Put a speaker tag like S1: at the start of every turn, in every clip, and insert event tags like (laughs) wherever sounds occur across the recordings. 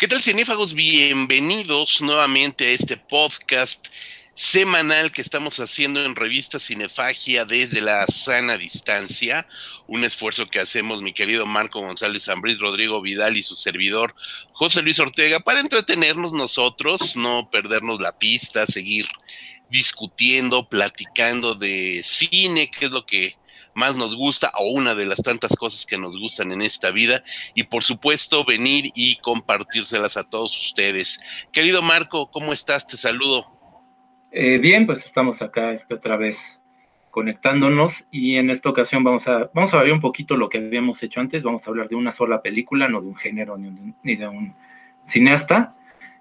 S1: ¿Qué tal, cinéfagos? Bienvenidos nuevamente a este podcast semanal que estamos haciendo en revista Cinefagia desde la sana distancia, un esfuerzo que hacemos mi querido Marco González Zambriz, Rodrigo Vidal y su servidor José Luis Ortega para entretenernos nosotros, no perdernos la pista, seguir discutiendo, platicando de cine, que es lo que más nos gusta o una de las tantas cosas que nos gustan en esta vida y por supuesto venir y compartírselas a todos ustedes. Querido Marco, ¿cómo estás? Te saludo.
S2: Eh, bien, pues estamos acá esta otra vez conectándonos y en esta ocasión vamos a, vamos a ver un poquito lo que habíamos hecho antes, vamos a hablar de una sola película, no de un género ni, ni de un cineasta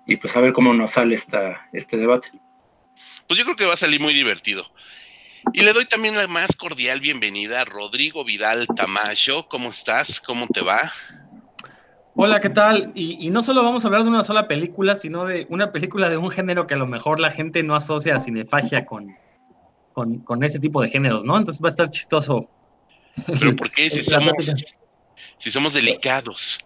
S2: y pues a ver cómo nos sale esta, este debate.
S1: Pues yo creo que va a salir muy divertido. Y le doy también la más cordial bienvenida a Rodrigo Vidal Tamayo. ¿Cómo estás? ¿Cómo te va?
S3: Hola, ¿qué tal? Y, no solo vamos a hablar de una sola película, sino de una película de un género que a lo mejor la gente no asocia a cinefagia con, con, ese tipo de géneros, ¿no? Entonces va a estar chistoso.
S1: Pero ¿por qué (laughs) si somos, si somos delicados?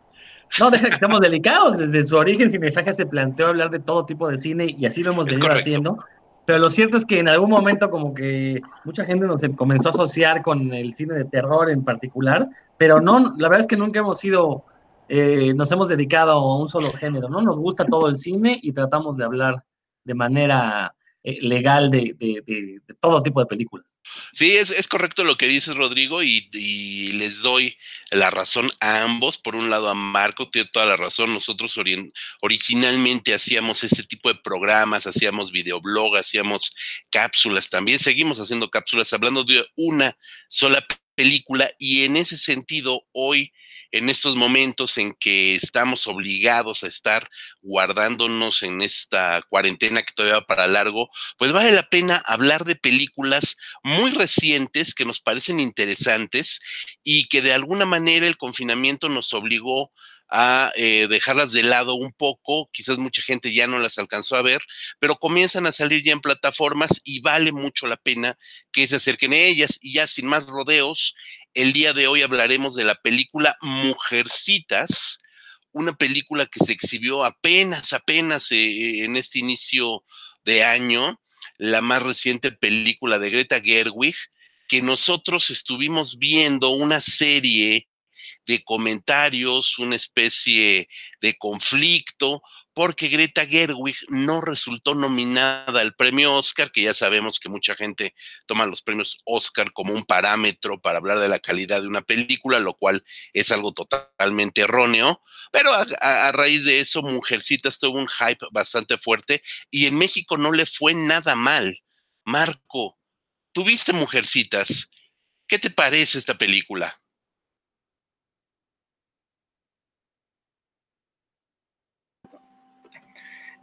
S3: No, deja que estamos delicados. Desde su origen, Cinefagia se planteó hablar de todo tipo de cine y así lo hemos venido haciendo. Pero lo cierto es que en algún momento como que mucha gente nos comenzó a asociar con el cine de terror en particular, pero no, la verdad es que nunca hemos sido eh, nos hemos dedicado a un solo género, ¿no? Nos gusta todo el cine y tratamos de hablar de manera legal de, todo tipo de películas.
S1: Sí, es, correcto lo que dices, Rodrigo, y, les doy la razón a ambos. Por un lado, a Marco tiene toda la razón. Nosotros originalmente hacíamos este tipo de programas, hacíamos videoblog, hacíamos cápsulas también. Seguimos haciendo cápsulas hablando de una sola película y en ese sentido, hoy en estos momentos en que estamos obligados a estar guardándonos en esta cuarentena que todavía va para largo, pues vale la pena hablar de películas muy recientes que nos parecen interesantes y que de alguna manera el confinamiento nos obligó a eh, dejarlas de lado un poco, quizás mucha gente ya no las alcanzó a ver, pero comienzan a salir ya en plataformas y vale mucho la pena que se acerquen a ellas. Y ya sin más rodeos, el día de hoy hablaremos de la película Mujercitas, una película que se exhibió apenas, apenas eh, en este inicio de año, la más reciente película de Greta Gerwig, que nosotros estuvimos viendo una serie de comentarios, una especie de conflicto, porque Greta Gerwig no resultó nominada al premio Oscar, que ya sabemos que mucha gente toma los premios Oscar como un parámetro para hablar de la calidad de una película, lo cual es algo totalmente erróneo. Pero a, raíz de eso, Mujercitas tuvo un hype bastante fuerte y en México no le fue nada mal. Marco, ¿tuviste Mujercitas? ¿Qué te parece esta película?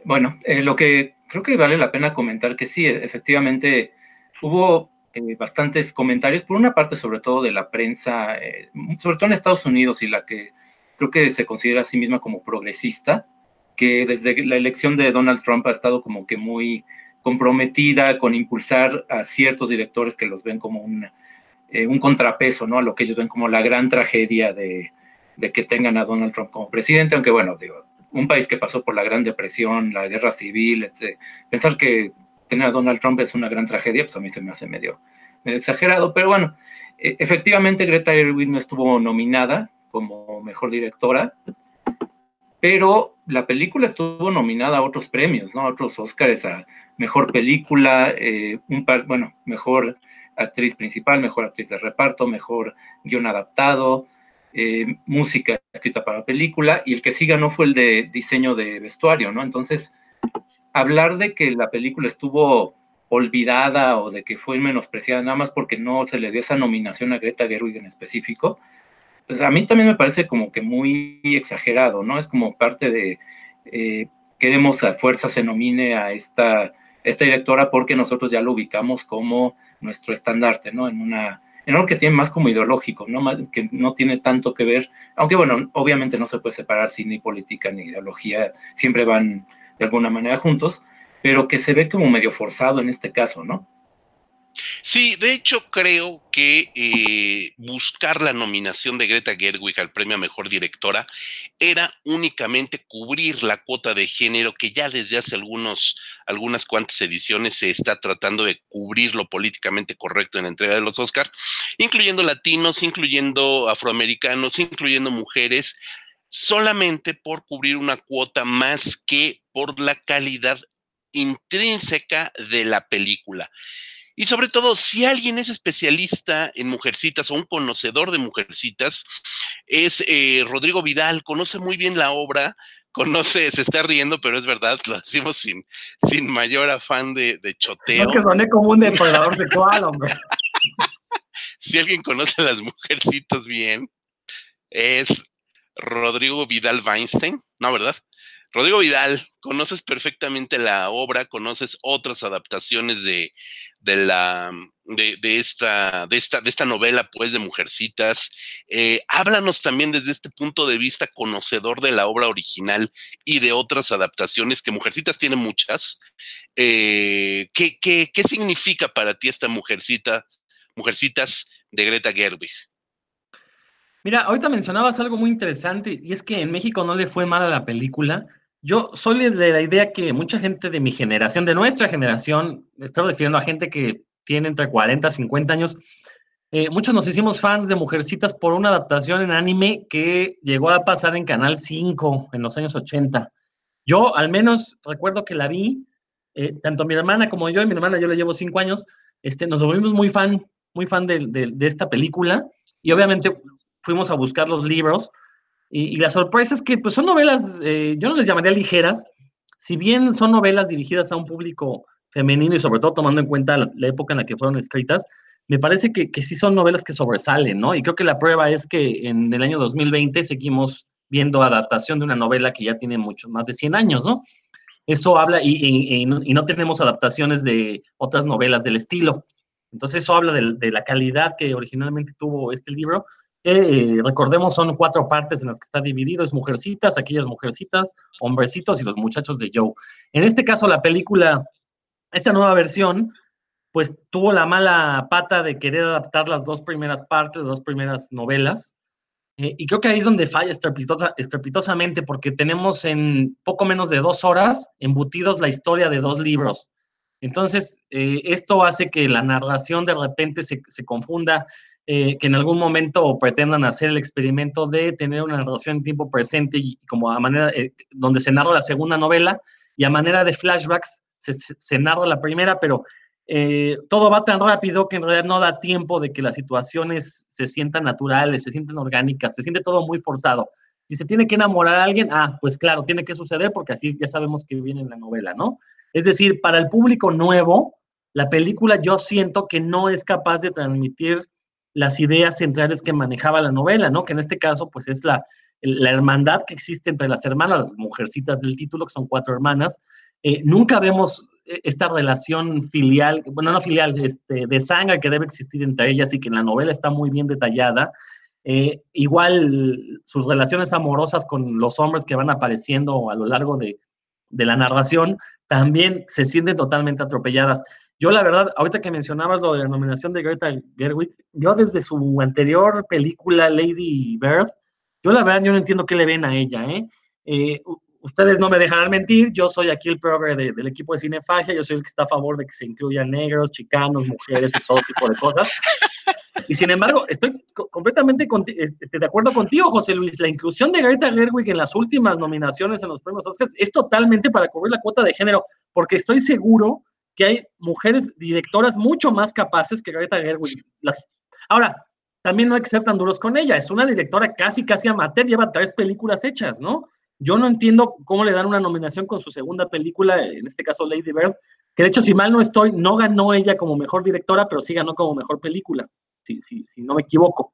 S2: Bueno, eh, lo que creo que vale la pena comentar que sí, efectivamente hubo eh, bastantes comentarios, por una parte sobre todo de la prensa, eh, sobre todo en Estados Unidos y la que creo que se considera a sí misma como progresista, que desde la elección de Donald Trump ha estado como que muy comprometida con impulsar a ciertos directores que los ven como un, un contrapeso, ¿no? A lo que ellos ven como la gran tragedia de que tengan a Donald Trump como presidente, aunque bueno, digo, un país que pasó por la Gran Depresión, la guerra civil, este, pensar que tener a Donald Trump es una gran tragedia, pues a mí se me hace medio, exagerado, pero bueno, e, efectivamente Greta Gerwig no estuvo nominada como mejor directora, pero la película estuvo nominada a otros premios, ¿no? A otros Oscars, a mejor película, eh, un par, bueno, mejor actriz principal, mejor actriz de reparto, mejor guion adaptado, eh, música escrita para película, y el que siga no fue el de diseño de vestuario, ¿no? Entonces, hablar de que la película estuvo olvidada o de que fue menospreciada nada más porque no se le dio esa nominación a Greta Gerwig en específico, pues a mí también me parece como que muy exagerado, ¿no? Es como parte de, eh, queremos a fuerza se nomine a esta, esta directora porque nosotros ya lo ubicamos como nuestro estandarte, ¿no? En una en algo que tiene más como ideológico, ¿no? que no tiene tanto que ver, aunque bueno, obviamente no se puede separar cine ni política ni ideología, siempre van de alguna manera juntos, pero que se ve como medio forzado en este caso, ¿no?
S1: Sí, de hecho creo que eh, buscar la nominación de Greta Gerwig al premio a Mejor Directora era únicamente cubrir la cuota de género que ya desde hace algunos, algunas cuantas ediciones se está tratando de cubrir lo políticamente correcto en la entrega de los Oscars, incluyendo latinos, incluyendo afroamericanos, incluyendo mujeres, solamente por cubrir una cuota más que por la calidad intrínseca de la película. Y sobre todo, si alguien es especialista en mujercitas o un conocedor de mujercitas, es eh, Rodrigo Vidal, conoce muy bien la obra, (laughs) conoce, se está riendo, pero es verdad, lo decimos sin, sin mayor afán de, de choteo.
S3: No que soné como un depredador sexual, hombre. (laughs)
S1: si alguien conoce a las mujercitas bien, es Rodrigo Vidal Weinstein, ¿no, verdad? Rodrigo Vidal, conoces perfectamente la obra, conoces otras adaptaciones de, de la de, esta, de, esta, de esta novela, pues, de Mujercitas. Eh, háblanos también desde este punto de vista conocedor de la obra original y de otras adaptaciones, que Mujercitas tiene muchas. Eh, ¿qué, qué, qué significa para ti esta Mujercita, Mujercitas de Greta Gerwig?
S3: Mira, ahorita mencionabas algo muy interesante y es que en México no le fue mal a la película yo soy de la idea que mucha gente de mi generación, de nuestra generación, estoy refiriendo a gente que tiene entre 40 y 50 años, eh, muchos nos hicimos fans de Mujercitas por una adaptación en anime que llegó a pasar en Canal 5 en los años 80. Yo al menos recuerdo que la vi, eh, tanto mi hermana como yo, y mi hermana yo le llevo 5 años, este, nos volvimos muy fan, muy fan de, de esta película y obviamente fuimos a buscar los libros y, la sorpresa es que pues, son novelas, eh, yo no les llamaría ligeras, si bien son novelas dirigidas a un público femenino y sobre todo tomando en cuenta la, época en la que fueron escritas, me parece que, que, sí son novelas que sobresalen, ¿no? Y creo que la prueba es que en el año 2020 seguimos viendo adaptación de una novela que ya tiene mucho más de 100 años, ¿no? Eso habla, y, y, y no tenemos adaptaciones de otras novelas del estilo. Entonces eso habla de, de, la calidad que originalmente tuvo este libro, eh, recordemos, son cuatro partes en las que está dividido, es mujercitas, aquellas mujercitas, hombrecitos y los muchachos de Joe. En este caso, la película, esta nueva versión, pues tuvo la mala pata de querer adaptar las dos primeras partes, las dos primeras novelas, eh, y creo que ahí es donde falla estrepitosamente, porque tenemos en poco menos de dos horas embutidos la historia de dos libros. Entonces, eh, esto hace que la narración de repente se, se confunda eh, que en algún momento pretendan hacer el experimento de tener una narración en tiempo presente y, como a manera, eh, donde se narra la segunda novela y a manera de flashbacks se, narra la primera, pero eh, todo va tan rápido que en realidad no da tiempo de que las situaciones se sientan naturales, se sientan orgánicas, se siente todo muy forzado. Si se tiene que enamorar a alguien, ah, pues claro, tiene que suceder porque así ya sabemos que viene en la novela, ¿no? Es decir, para el público nuevo, la película yo siento que no es capaz de transmitir las ideas centrales que manejaba la novela, ¿no? Que en este caso, pues es la, la hermandad que existe entre las hermanas, las mujercitas del título, que son cuatro hermanas. Eh, nunca vemos eh, esta relación filial, bueno, no filial, este, de sangre que debe existir entre ellas y que en la novela está muy bien detallada. Eh, igual sus relaciones amorosas con los hombres que van apareciendo a lo largo de, de la narración también se sienten totalmente atropelladas. Yo, la verdad, ahorita que mencionabas lo de la nominación de Greta Gerwig, yo desde su anterior película, Lady Bird, yo la verdad yo no entiendo qué le ven a ella, ¿eh? eh ustedes no me dejarán mentir, yo soy aquí el progre del equipo de Cinefagia, yo soy el que está a favor de que se incluyan negros, chicanos, mujeres y todo tipo de cosas. Y sin embargo, estoy completamente este, de acuerdo contigo, José Luis. La inclusión de Greta Gerwig en las últimas nominaciones en los premios Oscars es totalmente para cubrir la cuota de género, porque estoy seguro que hay mujeres directoras mucho más capaces que Greta Gerwig. Ahora, también no hay que ser tan duros con ella. Es una directora casi, casi amateur, lleva tres películas hechas, ¿no? Yo no entiendo cómo le dan una nominación con su segunda película, en este caso Lady Bird, que de hecho, si mal no estoy, no ganó ella como mejor directora, pero sí ganó como mejor película, si, si, no me equivoco.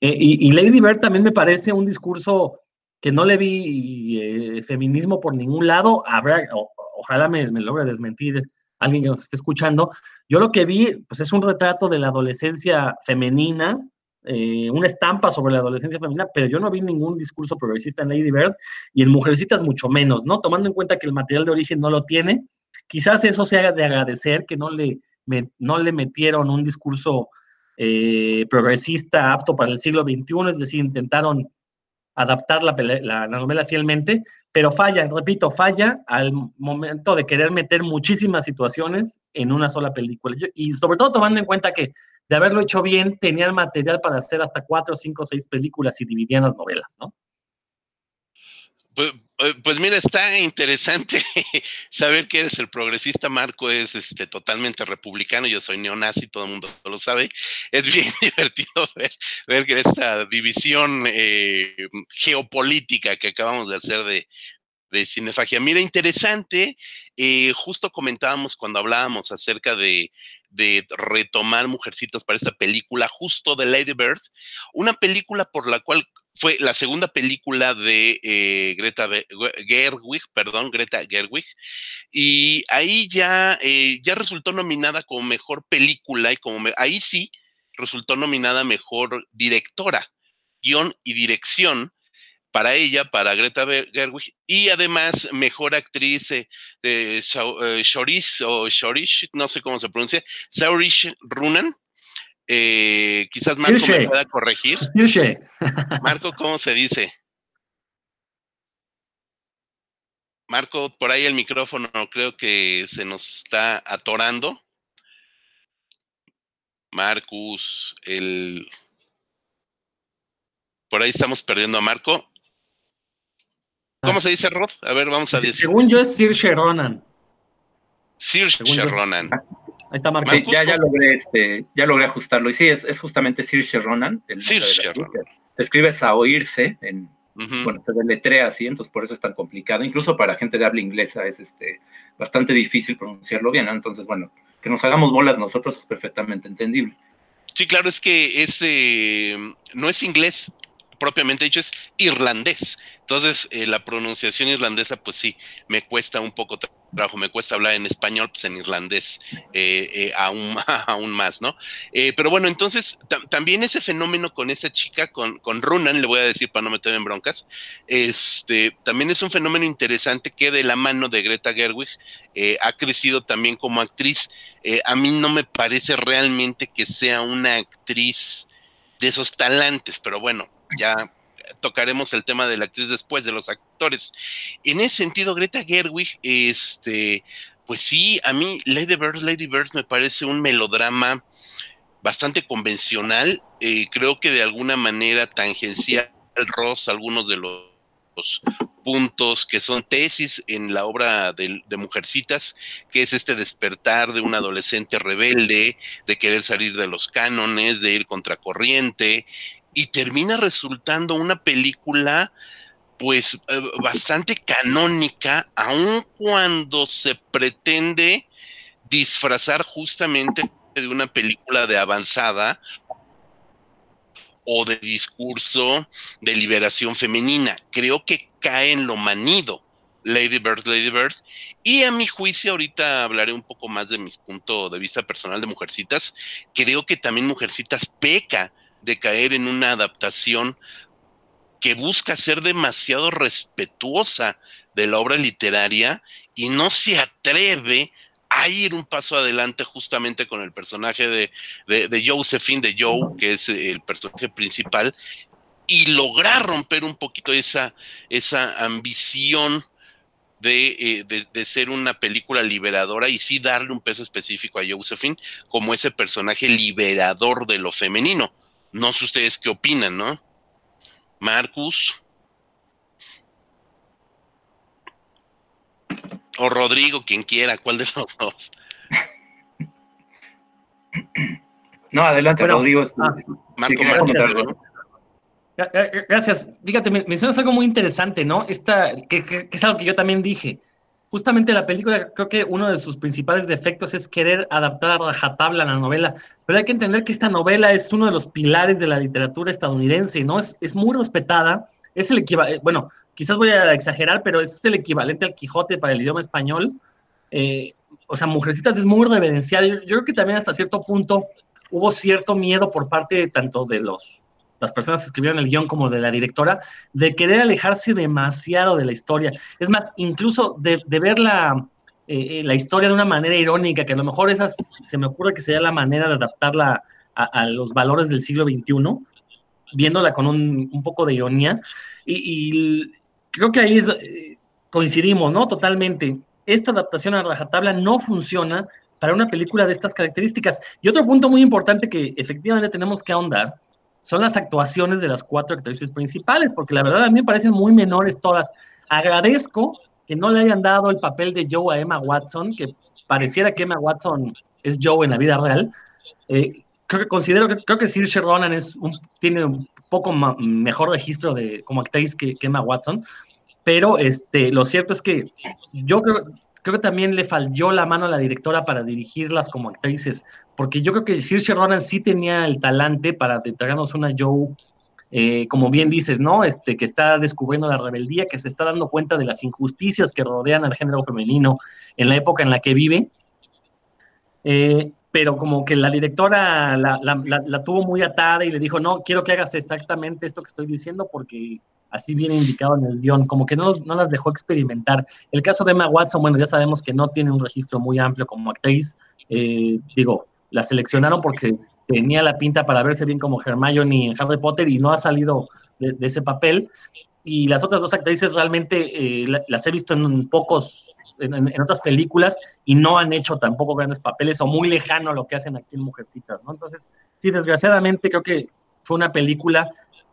S3: Eh, y, Lady Bird también me parece un discurso que no le vi eh, feminismo por ningún lado. Habrá, ojalá me, logre desmentir alguien que nos esté escuchando. Yo lo que vi, pues es un retrato de la adolescencia femenina, eh, una estampa sobre la adolescencia femenina, pero yo no vi ningún discurso progresista en Lady Bird y en Mujercitas mucho menos, ¿no? Tomando en cuenta que el material de origen no lo tiene, quizás eso sea de agradecer, que no le no le metieron un discurso eh, progresista apto para el siglo XXI, es decir, intentaron adaptar la, novela fielmente, pero falla, repito, falla al momento de querer meter muchísimas situaciones en una sola película. Y sobre todo tomando en cuenta que de haberlo hecho bien, tenían material para hacer hasta cuatro, cinco, seis películas y dividían las novelas, ¿no?
S1: Pues, pues, mira, está interesante (laughs) saber que eres el progresista. Marco es este, totalmente republicano, yo soy neonazi, todo el mundo lo sabe. Es bien (laughs) divertido ver, ver que esta división eh, geopolítica que acabamos de hacer de, de cinefagia. Mira, interesante, eh, justo comentábamos cuando hablábamos acerca de, de, retomar Mujercitas para esta película, justo de Lady Bird, una película por la cual fue la segunda película de eh, Greta Gerwig, perdón, Greta Gerwig, y ahí ya, eh, ya resultó nominada como mejor película y como ahí sí resultó nominada mejor directora, guion y dirección para ella, para Greta Gerwig, y además mejor actriz eh, eh Shorish o Shorish, no sé cómo se pronuncia, Saurish Runan, eh, quizás Marco me pueda corregir. Marco, ¿cómo se dice? Marco, por ahí el micrófono creo que se nos está atorando. Marcus, el... Por ahí estamos perdiendo a Marco. ¿Cómo ah. se dice, Rod? A ver, vamos a decir.
S3: Según yo es Sir Ronan.
S1: Sir Ronan.
S2: Ahí está ya, ya, logré, este, ya logré ajustarlo. Y sí, es, es justamente Sir Ronan.
S1: Sir Ronan.
S2: Te escribes a oírse, en, bueno, te deletrea así, entonces por eso es tan complicado. Incluso para gente de habla inglesa es este, bastante difícil pronunciarlo bien, Entonces, bueno, que nos hagamos bolas nosotros es perfectamente entendible.
S1: Sí, claro, es que es, eh, no es inglés propiamente dicho, es irlandés. Entonces, eh, la pronunciación irlandesa, pues sí, me cuesta un poco trabajo, me cuesta hablar en español, pues en irlandés eh, eh, aún, (laughs) aún más, ¿no? pero bueno, entonces también ese fenómeno con esta chica, con, con Runan, le voy a decir para no meterme en broncas, este, también es un fenómeno interesante que de la mano de Greta Gerwig ha crecido también como actriz. a mí no me parece realmente que sea una actriz de esos talantes, pero bueno, ya tocaremos el tema de la actriz después, de los actores. En ese sentido, Greta Gerwig, este, pues sí, a mí Lady Bird, Lady Bird me parece un melodrama bastante convencional, eh, creo que de alguna manera tangencial Ross algunos de los puntos que son tesis en la obra de, Mujercitas, que es este despertar de un adolescente rebelde, de querer salir de los cánones, de ir contracorriente, y termina resultando una película pues eh, bastante canónica, aun cuando se pretende disfrazar justamente de una película de avanzada o de discurso de liberación femenina. Creo que cae en lo manido Lady Bird, Lady Bird. Y a mi juicio, ahorita hablaré un poco más de mi punto de vista personal de Mujercitas. Creo que también Mujercitas peca de caer en una adaptación que busca ser demasiado respetuosa de la obra literaria y no se atreve a ir un paso adelante justamente con el personaje de, de, Josephine, de Joe, que es el personaje principal, y lograr romper un poquito esa, esa ambición de, eh, de, ser una película liberadora y sí darle un peso específico a Josephine como ese personaje liberador de lo femenino. No sé ustedes qué opinan, ¿no? Marcus. O Rodrigo, quien quiera, ¿cuál de los dos? (laughs)
S2: No, adelante, Rodrigo.
S3: Ah, Marco, Marco, Gracias. Fíjate, mencionas algo muy interesante, ¿no? Esta, que, es algo que yo también dije justamente la película, creo que uno de sus principales defectos es querer adaptar a rajatabla la novela, pero hay que entender que esta novela es uno de los pilares de la literatura estadounidense, ¿no? Es, es muy respetada, es el equivalente, bueno, quizás voy a exagerar, pero es el equivalente al Quijote para el idioma español. Eh, o sea, Mujercitas es muy reverenciada. Yo, yo creo que también hasta cierto punto hubo cierto miedo por parte tanto de los las personas que escribieron el guion como de la directora, de querer alejarse demasiado de la historia. Es más, incluso de, verla eh, la historia de una manera irónica, que a lo mejor esa se me ocurre que sería la manera de adaptarla a, los valores del siglo XXI, viéndola con un, poco de ironía. Y, creo que ahí coincidimos, ¿no? Totalmente. Esta adaptación a rajatabla no funciona para una película de estas características. Y otro punto muy importante que efectivamente tenemos que ahondar son las actuaciones de las cuatro actrices principales, porque la verdad a mí me parecen muy menores todas. Agradezco que no le hayan dado el papel de Joe a Emma Watson, que pareciera que Emma Watson es Joe en la vida real. Eh, creo que considero que creo que Saoirse Ronan es un, tiene un poco mejor registro de como actriz que, que, Emma Watson, pero este, lo cierto es que yo creo, creo que también le falló la mano a la directora para dirigirlas como actrices, porque yo creo que Saoirse Ronan sí tenía el talante para entregarnos una Joe, eh, como bien dices, ¿no? Este, que está descubriendo la rebeldía, que se está dando cuenta de las injusticias que rodean al género femenino en la época en la que vive. Eh, pero como que la directora la, la, tuvo muy atada y le dijo, no, quiero que hagas exactamente esto que estoy diciendo porque así viene indicado en el guion, como que no, no las dejó experimentar. El caso de Emma Watson, bueno, ya sabemos que no tiene un registro muy amplio como actriz, eh, digo, la seleccionaron porque tenía la pinta para verse bien como Hermione en Harry Potter y no ha salido de, ese papel. Y las otras dos actrices realmente eh, las he visto en pocos, en, en, otras películas y no han hecho tampoco grandes papeles o muy lejano a lo que hacen aquí en Mujercitas, ¿no? Entonces, sí, desgraciadamente creo que fue una película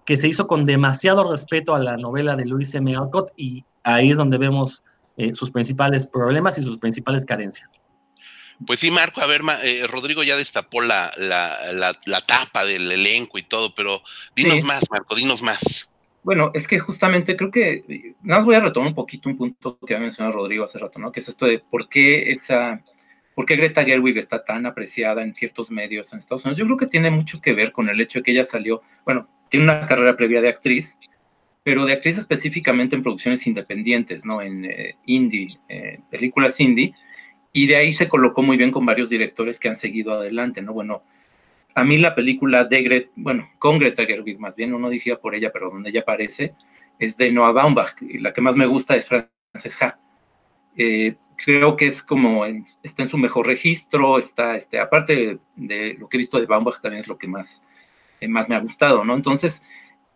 S3: que se hizo con demasiado respeto a la novela de Luis M. Alcott y ahí es donde vemos eh, sus principales problemas y sus principales carencias.
S1: Pues sí, Marco, a ver, eh, Rodrigo ya destapó la, la, tapa del elenco y todo, pero dinos más, Marco, dinos más.
S2: Bueno, es que justamente creo que, nada más voy a retomar un poquito un punto que ha mencionado Rodrigo hace rato, ¿no? Que es esto de por qué esa, por qué Greta Gerwig está tan apreciada en ciertos medios en Estados Unidos. Yo creo que tiene mucho que ver con el hecho de que ella salió, bueno, tiene una carrera previa de actriz, pero de actriz específicamente en producciones independientes, ¿no? En eh, indie, eh, películas indie, y de ahí se colocó muy bien con varios directores que han seguido adelante, ¿no? Bueno, a mí la película de Greta, bueno, con Greta Gerwig más bien, no dirigida por ella, pero donde ella aparece, es de Noah Baumbach, y la que más me gusta es Frances Ha. Eh, creo que es como, está en su mejor registro, está, este, aparte de lo que he visto de Baumbach, también es lo que más más me ha gustado, ¿no? Entonces,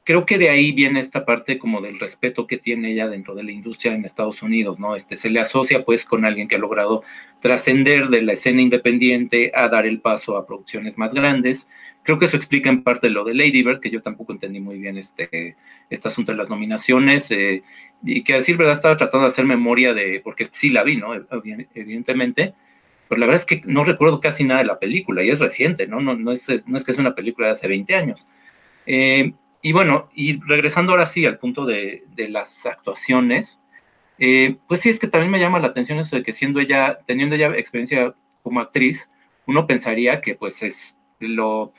S2: creo que de ahí viene esta parte como del respeto que tiene ella dentro de la industria en Estados Unidos, ¿no? Este, se le asocia pues con alguien que ha logrado trascender de la escena independiente a dar el paso a producciones más grandes. Creo que eso explica en parte lo de Lady Bird, que yo tampoco entendí muy bien este, este asunto de las nominaciones, eh, y que a decir verdad estaba tratando de hacer memoria de, porque sí la vi, ¿no? Evidentemente, pero la verdad es que no recuerdo casi nada de la película y es reciente, ¿no? No, no, es, no es que es una película de hace 20 años. Eh, y bueno, y regresando ahora sí al punto de, las actuaciones, eh, pues sí es que también me llama la atención eso de que siendo ella, teniendo ella experiencia como actriz, uno pensaría que pues es lo,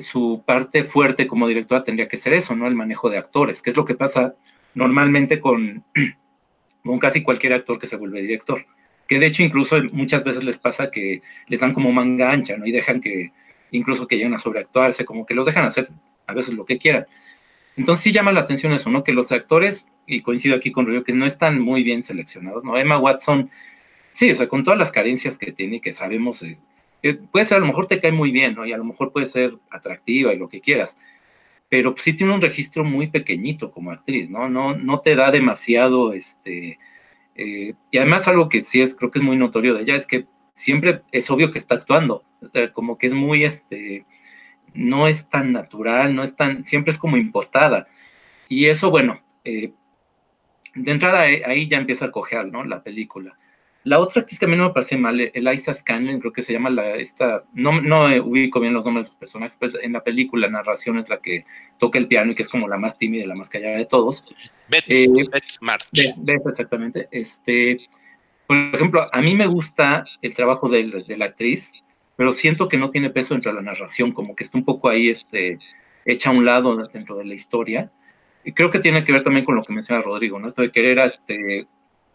S2: su parte fuerte como directora tendría que ser eso, ¿no? El manejo de actores, que es lo que pasa normalmente con, (clears throat) con casi cualquier actor que se vuelve director que de hecho incluso muchas veces les pasa que les dan como manga ancha, ¿no? Y dejan que, incluso que lleguen a sobreactuarse, como que los dejan hacer a veces lo que quieran. Entonces sí llama la atención eso, ¿no? Que los actores, y coincido aquí con Río, que no están muy bien seleccionados, ¿no? Emma Watson, sí, o sea, con todas las carencias que tiene, que sabemos, eh, puede ser, a lo mejor te cae muy bien, ¿no? Y a lo mejor puede ser atractiva y lo que quieras, pero sí tiene un registro muy pequeñito como actriz, ¿no? No, no te da demasiado, este, eh, y además algo que sí es, creo que es muy notorio de ella, es que siempre es obvio que está actuando, o sea, como que es muy, este, no es tan natural, no es tan, siempre es como impostada. Y eso, bueno, eh, de entrada eh, ahí ya empieza a cojear, ¿no? La película. La otra actriz que a mí no me parece mal, Eliza Scanlon, creo que se llama la, esta, no, no ubico bien los nombres de los personajes, pero en la película, la narración es la que toca el piano y que es como la más tímida y la más callada de todos.
S1: Beth, eh,
S2: March. Beth, exactamente. Este, por ejemplo, a mí me gusta el trabajo de, de, la actriz, pero siento que no tiene peso dentro de la narración, como que está un poco ahí este, hecha a un lado dentro de la historia. Y creo que tiene que ver también con lo que menciona Rodrigo, ¿no? Esto de querer este,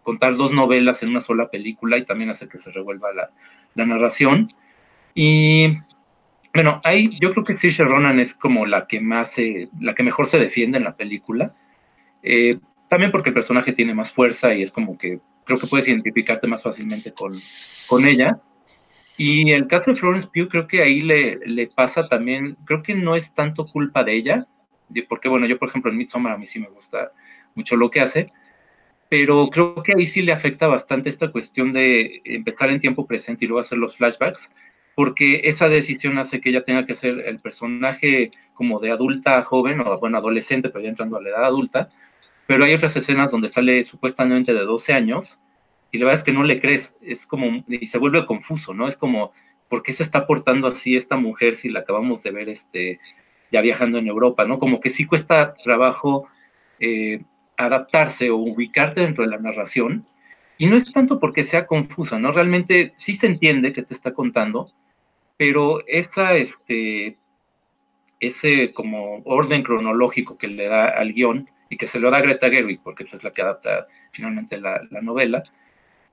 S2: contar dos novelas en una sola película y también hacer que se revuelva la, la narración. Y bueno, ahí yo creo que Saoirse Ronan es como la que más, la que mejor se defiende en la película. Eh, también porque el personaje tiene más fuerza y es como que creo que puedes identificarte más fácilmente con, con ella. Y el caso de Florence Pugh, creo que ahí le, le pasa también, creo que no es tanto culpa de ella, porque bueno, yo por ejemplo en Midsommar a mí sí me gusta mucho lo que hace, pero creo que ahí sí le afecta bastante esta cuestión de empezar en tiempo presente y luego hacer los flashbacks, porque esa decisión hace que ella tenga que ser el personaje como de adulta joven o bueno, adolescente, pero ya entrando a la edad adulta, pero hay otras escenas donde sale supuestamente de 12 años y la verdad es que no le crees, es como, y se vuelve confuso, ¿no? Es como, ¿por qué se está portando así esta mujer si la acabamos de ver este, ya viajando en Europa, ¿no? Como que sí cuesta trabajo eh, adaptarse o ubicarte dentro de la narración, y no es tanto porque sea confusa, ¿no? Realmente sí se entiende que te está contando, pero esa, este, ese como orden cronológico que le da al guion y que se lo da Greta Gerwig, porque es la que adapta finalmente la, novela,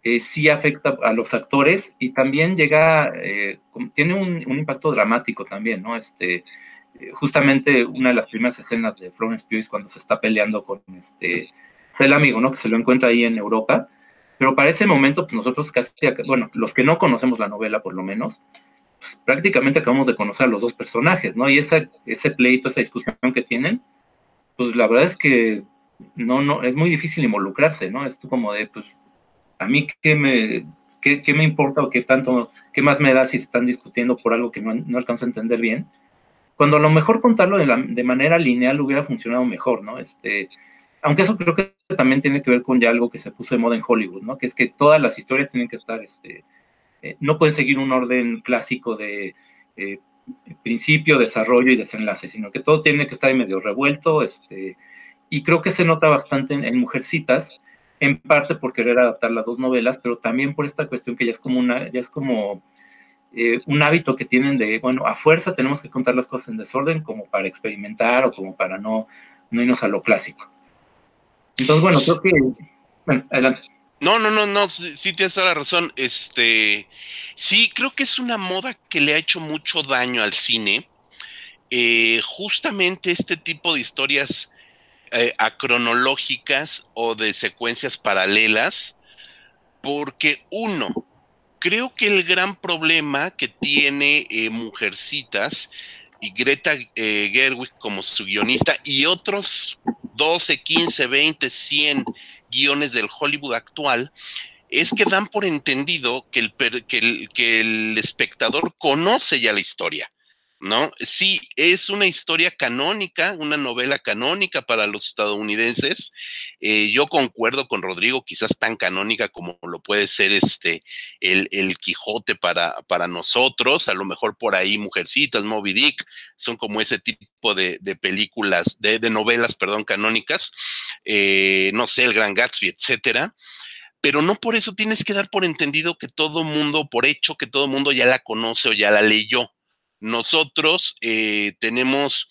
S2: eh, sí afecta a los actores y también llega, eh, tiene un, un, impacto dramático también, ¿no? Este, justamente una de las primeras escenas de Florence Pugh cuando se está peleando con este, el amigo, ¿no? Que se lo encuentra ahí en Europa. Pero para ese momento, pues nosotros casi, bueno, los que no conocemos la novela por lo menos, pues prácticamente acabamos de conocer a los dos personajes, ¿no? Y esa, ese pleito, esa discusión que tienen, pues la verdad es que no, no, es muy difícil involucrarse, ¿no? Es como de, pues, a mí qué me, qué, qué me importa o qué tanto, qué más me da si están discutiendo por algo que no, no alcanzo a entender bien cuando a lo mejor contarlo de, manera lineal hubiera funcionado mejor, ¿no? Este, aunque eso creo que también tiene que ver con ya algo que se puso de moda en Hollywood, ¿no? Que es que todas las historias tienen que estar, este, eh, no pueden seguir un orden clásico de eh, principio, desarrollo y desenlace, sino que todo tiene que estar medio revuelto, este, y creo que se nota bastante en, Mujercitas, en parte por querer adaptar las dos novelas, pero también por esta cuestión que ya es como una, ya es como eh, un hábito que tienen de, bueno, a fuerza tenemos que contar las cosas en desorden como para experimentar o como para no, no irnos a lo clásico. Entonces, bueno, creo que... Bueno, adelante.
S1: No, no, no, no, sí, tienes toda la razón. Este, sí, creo que es una moda que le ha hecho mucho daño al cine. Eh, justamente este tipo de historias eh, acronológicas o de secuencias paralelas, porque uno, creo que el gran problema que tiene eh, Mujercitas y Greta eh, Gerwig como su guionista y otros 12, 15, 20, 100 guiones del Hollywood actual es que dan por entendido que el, que el espectador conoce ya la historia. ¿No? Sí, es una historia canónica, una novela canónica para los estadounidenses. Eh, yo concuerdo con Rodrigo, quizás tan canónica como lo puede ser este el, Quijote para, para nosotros, a lo mejor por ahí Mujercitas, Moby Dick, son como ese tipo de, películas, de, novelas, perdón, canónicas, eh, no sé, el Gran Gatsby, etcétera pero no por eso tienes que dar por entendido que todo mundo, por hecho que todo mundo ya la conoce o ya la leyó. Nosotros eh, tenemos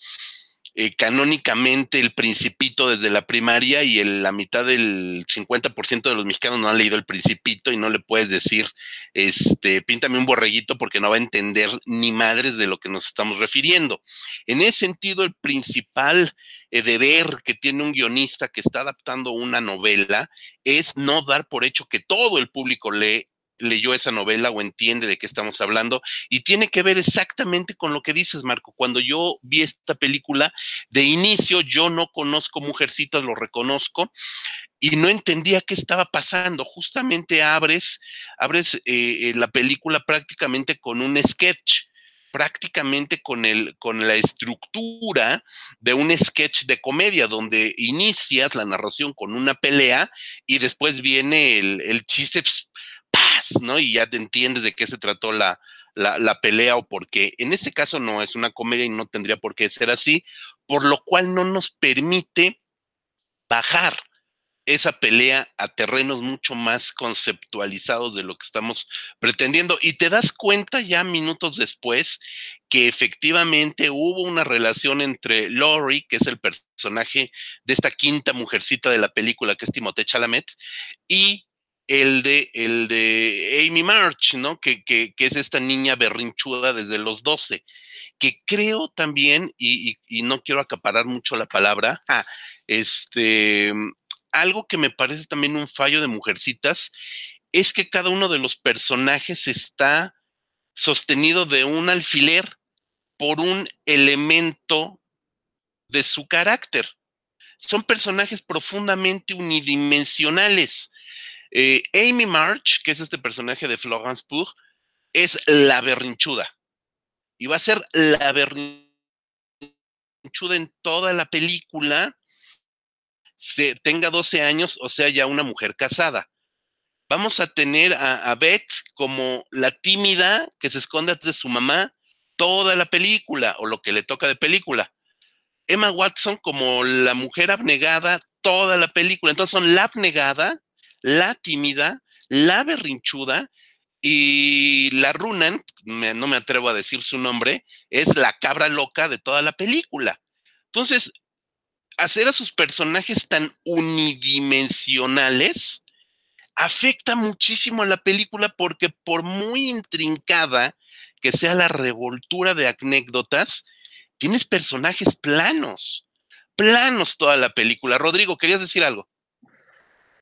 S1: eh, canónicamente el principito desde la primaria y la mitad del 50% de los mexicanos no han leído el principito y no le puedes decir, este, píntame un borreguito porque no va a entender ni madres de lo que nos estamos refiriendo. En ese sentido, el principal eh, deber que tiene un guionista que está adaptando una novela es no dar por hecho que todo el público lee leyó esa novela o entiende de qué estamos hablando y tiene que ver exactamente con lo que dices, Marco. Cuando yo vi esta película, de inicio yo no conozco Mujercitas, lo reconozco y no entendía qué estaba pasando. Justamente abres, abres eh, eh, la película prácticamente con un sketch prácticamente con, el, con la estructura de un sketch de comedia, donde inicias la narración con una pelea y después viene el, el chiste ¿no? Y ya te entiendes de qué se trató la, la, pelea o por qué. En este caso no es una comedia y no tendría por qué ser así, por lo cual no nos permite bajar esa pelea a terrenos mucho más conceptualizados de lo que estamos pretendiendo. Y te das cuenta ya minutos después que efectivamente hubo una relación entre Laurie, que es el personaje de esta quinta mujercita de la película, que es Timothée Chalamet, y el de, el de Amy March, ¿no? Que, que, que, es esta niña berrinchuda desde los 12, que creo también, y, y, no quiero acaparar mucho la palabra, este, algo que me parece también un fallo de Mujercitas es que cada uno de los personajes está sostenido de un alfiler por un elemento de su carácter. Son personajes profundamente unidimensionales. Eh, Amy March, que es este personaje de Florence Pugh, es la berrinchuda. Y va a ser la berrinchuda en toda la película, se, tenga 12 años o sea ya una mujer casada. Vamos a tener a, a Beth como la tímida que se esconde de su mamá toda la película o lo que le toca de película. Emma Watson como la mujer abnegada toda la película. Entonces son la abnegada, la tímida, la berrinchuda y la Runan, no me atrevo a decir su nombre, es la cabra loca de toda la película. Entonces, hacer a sus personajes tan unidimensionales afecta muchísimo a la película porque por muy intrincada que sea la revoltura de anécdotas, tienes personajes planos, planos toda la película. Rodrigo, ¿querías decir algo?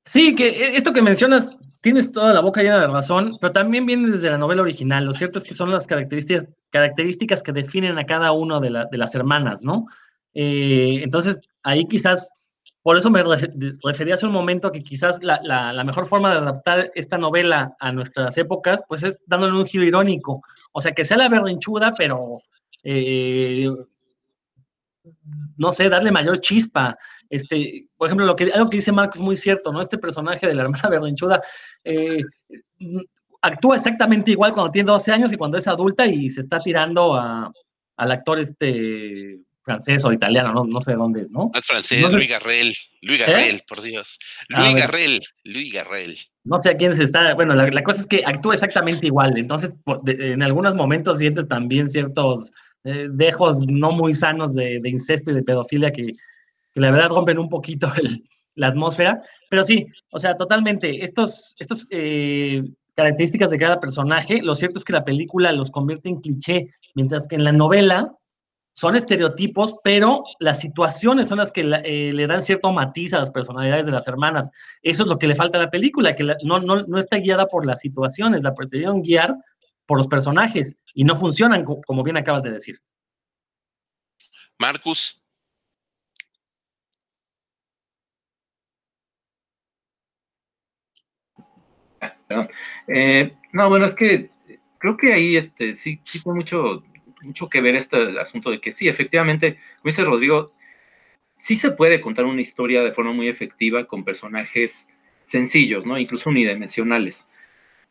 S3: Sí, que e, esto que mencionas, tienes toda la boca llena de razón, pero también viene desde la novela original. Lo cierto es que son las características, características que definen a cada una de, las hermanas, ¿no? Eh, entonces, ahí quizás, por eso me refería hace un momento que quizás la, la, mejor forma de adaptar esta novela a nuestras épocas, pues es dándole un giro irónico. O sea, que sea la berrinchuda, pero eh, no sé, darle mayor chispa. Este, por ejemplo, lo que, algo que dice Marcos es muy cierto, ¿no? Este personaje de la hermana berrinchuda eh, actúa exactamente igual cuando tiene 12 años y cuando es adulta y se está tirando a, al actor este francés o italiano, no, no sé dónde es, ¿no?
S1: Es francés, Luis Garrel, Luis ¿Eh? Garrel, por Dios. Ah, Luis Garrel, Luis Garrel.
S3: No sé a quién se está, bueno, la, cosa es que actúa exactamente igual, entonces en algunos momentos sientes también ciertos eh, dejos no muy sanos de, incesto y de pedofilia que, la verdad rompen un poquito (laughs) la atmósfera, pero sí, o sea, totalmente, estos, estos eh, características de cada personaje, lo cierto es que la película los convierte en cliché, mientras que en la novela son estereotipos, pero las situaciones son las que eh, le dan cierto matiz a las personalidades de las hermanas. Eso es lo que le falta a la película, que no, no, está guiada por las situaciones, la pretendieron guiar por los personajes y no funcionan, como bien acabas de decir.
S1: Marcus.
S2: Ah, eh, no, bueno, es que creo que ahí este, sí, sí fue mucho mucho que ver este asunto de que sí, efectivamente, como dice Rodrigo, sí se puede contar una historia de forma muy efectiva con personajes sencillos, ¿no? Incluso unidimensionales.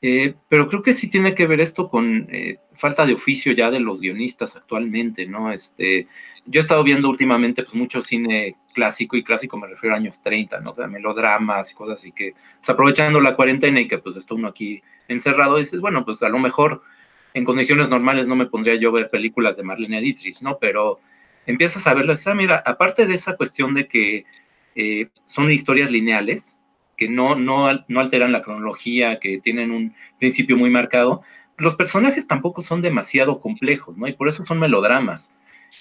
S2: Eh, pero creo que sí tiene que ver esto con eh, falta de oficio ya de los guionistas actualmente, ¿no? Este, yo he estado viendo últimamente pues mucho cine clásico y clásico me refiero a años 30, ¿no? O sea, melodramas y cosas así que, pues aprovechando la cuarentena y que pues está uno aquí encerrado, dices, bueno, pues a lo mejor en condiciones normales no me pondría yo a ver películas de Marlene Dietrich, ¿no? Pero empiezas a verlas, ah, mira, aparte de esa cuestión de que eh, son historias lineales, que no, no, no alteran la cronología, que tienen un principio muy marcado, los personajes tampoco son demasiado complejos, ¿no? Y por eso son melodramas.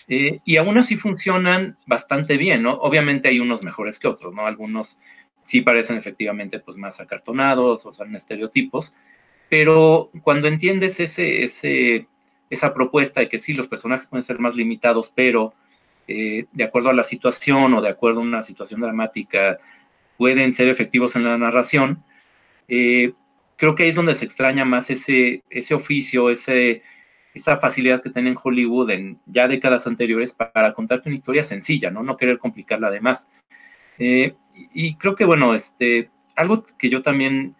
S2: Eh, y aún así funcionan bastante bien, ¿no? Obviamente hay unos mejores que otros, ¿no? Algunos sí parecen efectivamente pues más acartonados o son estereotipos, pero cuando entiendes ese, ese, esa propuesta de que sí, los personajes pueden ser más limitados, pero eh, de acuerdo a la situación o de acuerdo a una situación dramática, pueden ser efectivos en la narración, eh, creo que ahí es donde se extraña más ese, ese oficio, ese, esa facilidad que tienen Hollywood en ya décadas anteriores para, contarte una historia sencilla, ¿no? No querer complicarla además. Eh, y creo que, bueno, este, algo que yo también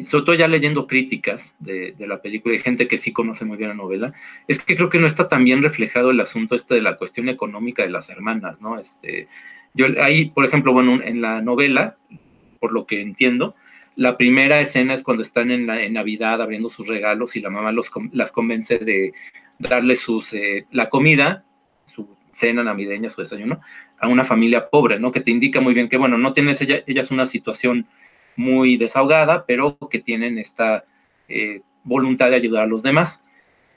S2: sobre todo ya leyendo críticas de, la película y gente que sí conoce muy bien la novela, es que creo que no está tan bien reflejado el asunto este de la cuestión económica de las hermanas, ¿no? Este, yo ahí, por ejemplo, bueno, en la novela, por lo que entiendo, la primera escena es cuando están en, la, Navidad abriendo sus regalos y la mamá los, las convence de darle sus, eh, la comida, su cena navideña, su desayuno, a una familia pobre, ¿no? Que te indica muy bien que, bueno, no tienes ella, ella una situación muy desahogada, pero que tienen esta eh, voluntad de ayudar a los demás.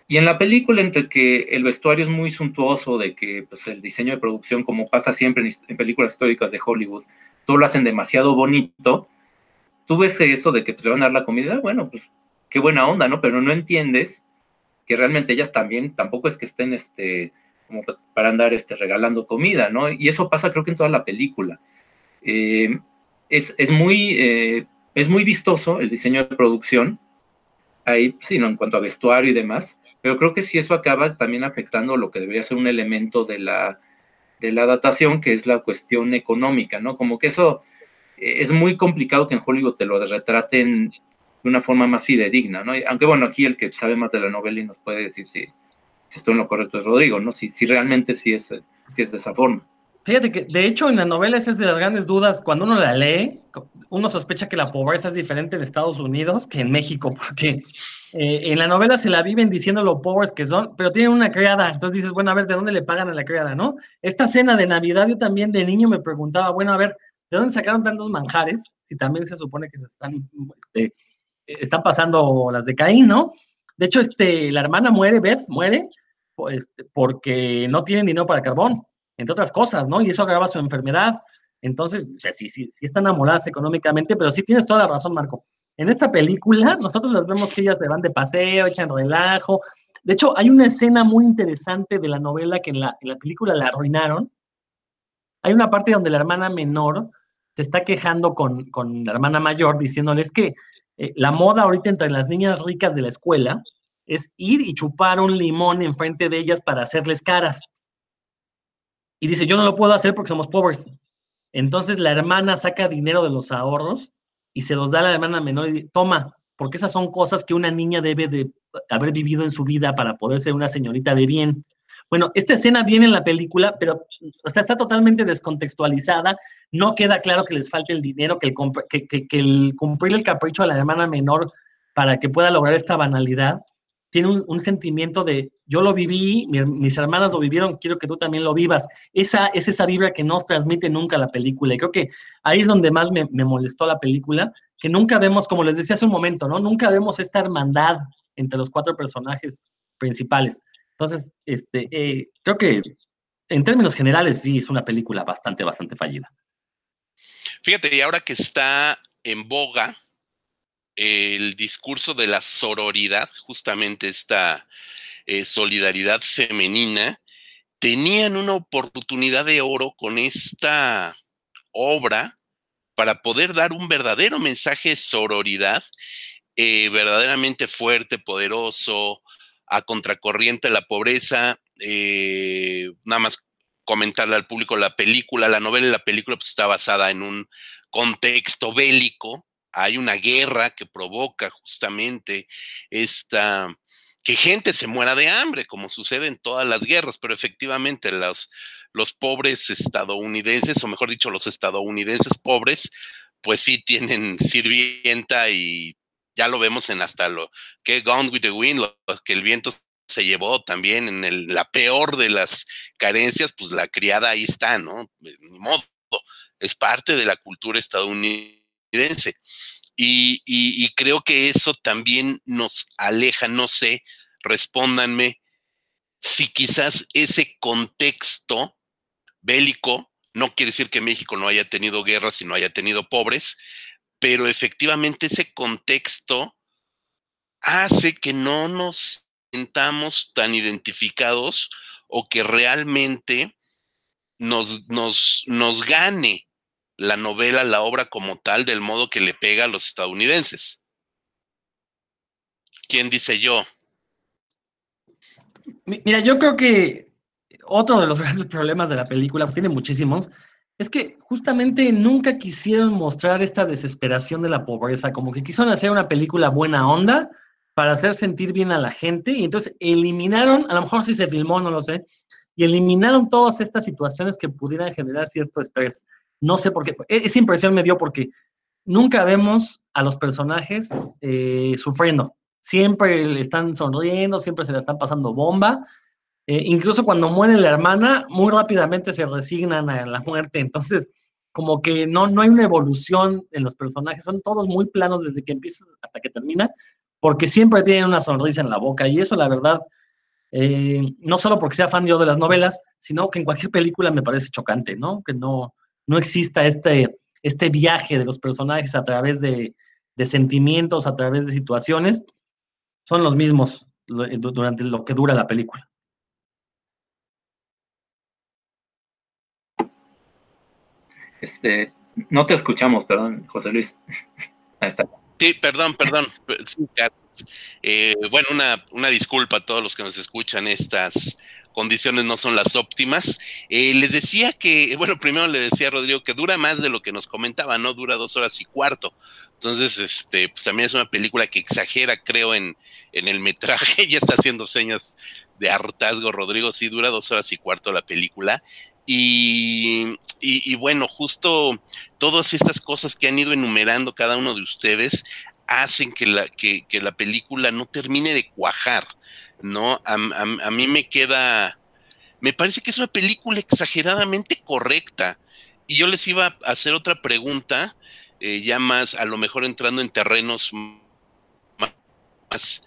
S2: Y en la película, entre que el vestuario es muy suntuoso, de que pues, el diseño de producción, como pasa siempre en, películas históricas de Hollywood, todo lo hacen demasiado bonito, tú ves eso de que te van a dar la comida, bueno, pues qué buena onda, ¿no? Pero no entiendes que realmente ellas también, tampoco es que estén, este, como pues, para andar este, regalando comida, ¿no? Y eso pasa creo que en toda la película. Eh, es, es, muy, eh, es muy vistoso el diseño de producción, ahí, sí, ¿no? En cuanto a vestuario y demás, pero creo que sí eso acaba también afectando lo que debería ser un elemento de la, de la datación, que es la cuestión económica, ¿no? Como que eso eh, es muy complicado que en Hollywood te lo retraten de una forma más fidedigna, ¿no? Aunque bueno, aquí el que sabe más de la novela y nos puede decir si, si estoy en lo correcto es Rodrigo, ¿no? Si, si realmente sí es, sí es de esa forma.
S3: Fíjate que, de hecho, en la novela esa es de las grandes dudas. Cuando uno la lee, uno sospecha que la pobreza es diferente en Estados Unidos que en México, (laughs) porque eh, en la novela se la viven diciendo lo pobres que son, pero tienen una criada. Entonces dices, bueno, a ver, ¿de dónde le pagan a la criada, no? Esta cena de Navidad, yo también de niño me preguntaba, bueno, a ver, ¿de dónde sacaron tantos manjares? Si también se supone que se están, este, están pasando las de Caín, ¿no? De hecho, este, la hermana muere, Beth muere, pues, porque no tienen dinero para carbón entre otras cosas, ¿no? Y eso agrava su enfermedad. Entonces, sí, sí, sí están enamoradas económicamente, pero sí tienes toda la razón, Marco. En esta película, nosotros las vemos que ellas se van de paseo, echan relajo. De hecho, hay una escena muy interesante de la novela que en la, en la película la arruinaron. Hay una parte donde la hermana menor se está quejando con, con la hermana mayor, diciéndoles que eh, la moda ahorita entre las niñas ricas de la escuela es ir y chupar un limón enfrente de ellas para hacerles caras y dice, yo no lo puedo hacer porque somos pobres. Entonces la hermana saca dinero de los ahorros y se los da a la hermana menor y dice, toma, porque esas son cosas que una niña debe de haber vivido en su vida para poder ser una señorita de bien. Bueno, esta escena viene en la película, pero está totalmente descontextualizada. No queda claro que les falte el dinero, que el, que el cumplir el capricho a la hermana menor para que pueda lograr esta banalidad tiene un, sentimiento de yo lo viví, mis hermanas lo vivieron, quiero que tú también lo vivas. Esa es esa vibra que no transmite nunca la película. Y creo que ahí es donde más me, molestó la película, que nunca vemos, como les decía hace un momento, ¿no? Nunca vemos esta hermandad entre los cuatro personajes principales. Entonces, este, eh, creo que en términos generales sí es una película bastante, bastante fallida.
S1: Fíjate, y ahora que está en boga el discurso de la sororidad, justamente esta eh, solidaridad femenina, tenían una oportunidad de oro con esta obra para poder dar un verdadero mensaje de sororidad, eh, verdaderamente fuerte, poderoso, a contracorriente de la pobreza. Eh, nada más comentarle al público la película, la novela y la película pues, está basada en un contexto bélico, hay una guerra que provoca justamente esta que gente se muera de hambre, como sucede en todas las guerras, pero efectivamente los, los pobres estadounidenses, o mejor dicho, los estadounidenses pobres, pues sí tienen sirvienta y ya lo vemos en hasta lo que Gone with the Wind, lo, que el viento se llevó también en la peor de las carencias, pues la criada ahí está, ¿no? Ni modo, es parte de la cultura estadounidense y, creo que eso también nos aleja, no sé, respóndanme, si quizás ese contexto bélico, no quiere decir que México no haya tenido guerras y no haya tenido pobres, pero efectivamente ese contexto hace que no nos sentamos tan identificados o que realmente nos, nos, nos gane la novela, la obra como tal, del modo que le pega a los estadounidenses. ¿Quién dice yo?
S3: Mira, yo creo que otro de los (laughs) grandes problemas de la película, tiene muchísimos, es que justamente nunca quisieron mostrar esta desesperación de la pobreza, como que quisieron hacer una película buena onda para hacer sentir bien a la gente y entonces eliminaron, a lo mejor si se filmó, no lo sé, y eliminaron todas estas situaciones que pudieran generar cierto estrés. No sé por qué. E-, esa impresión me dio porque nunca vemos a los personajes eh, sufriendo. Siempre están sonriendo, siempre se le están pasando bomba. Eh, incluso cuando muere la hermana, muy rápidamente se resignan a la muerte. Entonces, como que no, no hay una evolución en los personajes. Son todos muy planos desde que empieza hasta que termina, porque siempre tienen una sonrisa en la boca y eso la verdad, eh, no solo porque sea fan yo de las novelas, sino que en cualquier película me parece chocante, ¿no? Que no, no exista este, este viaje de los personajes a través de, de sentimientos, a través de situaciones, son los mismos durante lo que dura la película.
S2: Este, no te escuchamos, perdón, José Luis. (laughs)
S1: Ahí está. Sí, perdón, perdón. (laughs) Eh, bueno, una, una, disculpa a todos los que nos escuchan. Estas condiciones no son las óptimas. Eh, les decía que, bueno, primero le decía a Rodrigo que dura más de lo que nos comentaba, ¿no? Dura dos horas y cuarto. Entonces, este, pues también es una película que exagera, creo, en, en el metraje. (laughs) ya está haciendo señas de hartazgo, Rodrigo. Sí, dura dos horas y cuarto la película. Y, bueno, justo todas estas cosas que han ido enumerando cada uno de ustedes hacen que la, que la película no termine de cuajar, ¿no? A, mí me queda, me parece que es una película exageradamente correcta. Y yo les iba a hacer otra pregunta, eh, ya más, a lo mejor entrando en terrenos más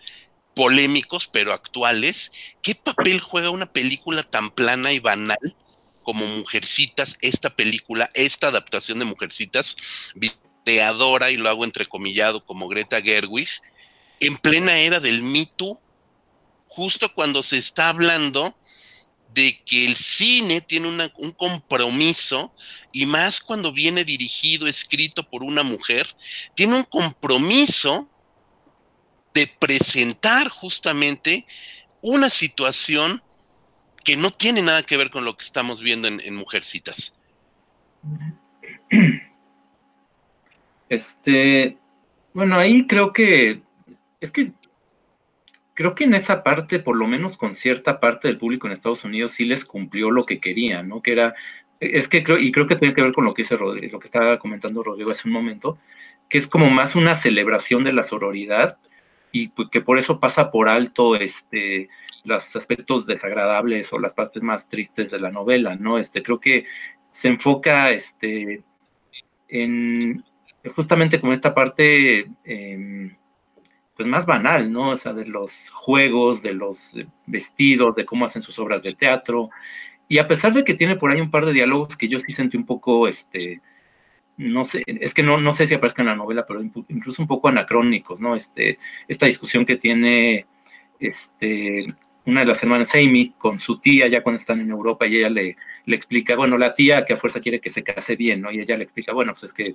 S1: polémicos, pero actuales. ¿Qué papel juega una película tan plana y banal? como Mujercitas, esta película, esta adaptación de Mujercitas, videadora, y lo hago entrecomillado como Greta Gerwig, en plena era del Me justo cuando se está hablando de que el cine tiene un compromiso, y más cuando viene dirigido, escrito por una mujer, tiene un compromiso de presentar justamente una situación que no tiene nada que ver con lo que estamos viendo en, Mujercitas.
S2: Este, bueno, ahí creo que, es que, creo que en esa parte, por lo menos con cierta parte del público en Estados Unidos, sí les cumplió lo que querían, ¿no? Que era, es que creo, y creo que tiene que ver con lo que dice Rodrigo, lo que estaba comentando Rodrigo hace un momento, que es como más una celebración de la sororidad y pues, que por eso pasa por alto este los aspectos desagradables o las partes más tristes de la novela, ¿no? Este, creo que se enfoca este, en justamente como esta parte em, pues más banal, ¿no? O sea, de los juegos, de los vestidos, de cómo hacen sus obras de teatro. Y a pesar de que tiene por ahí un par de diálogos que yo sí sentí un poco, este, no sé, es que no, no sé si aparezca en la novela, pero incluso un poco anacrónicos, ¿no? Este, esta discusión que tiene este, una de las hermanas Amy con su tía ya cuando están en Europa y ella le, le explica, bueno, la tía que a fuerza quiere que se case bien, ¿no? Y ella le explica, bueno, pues es que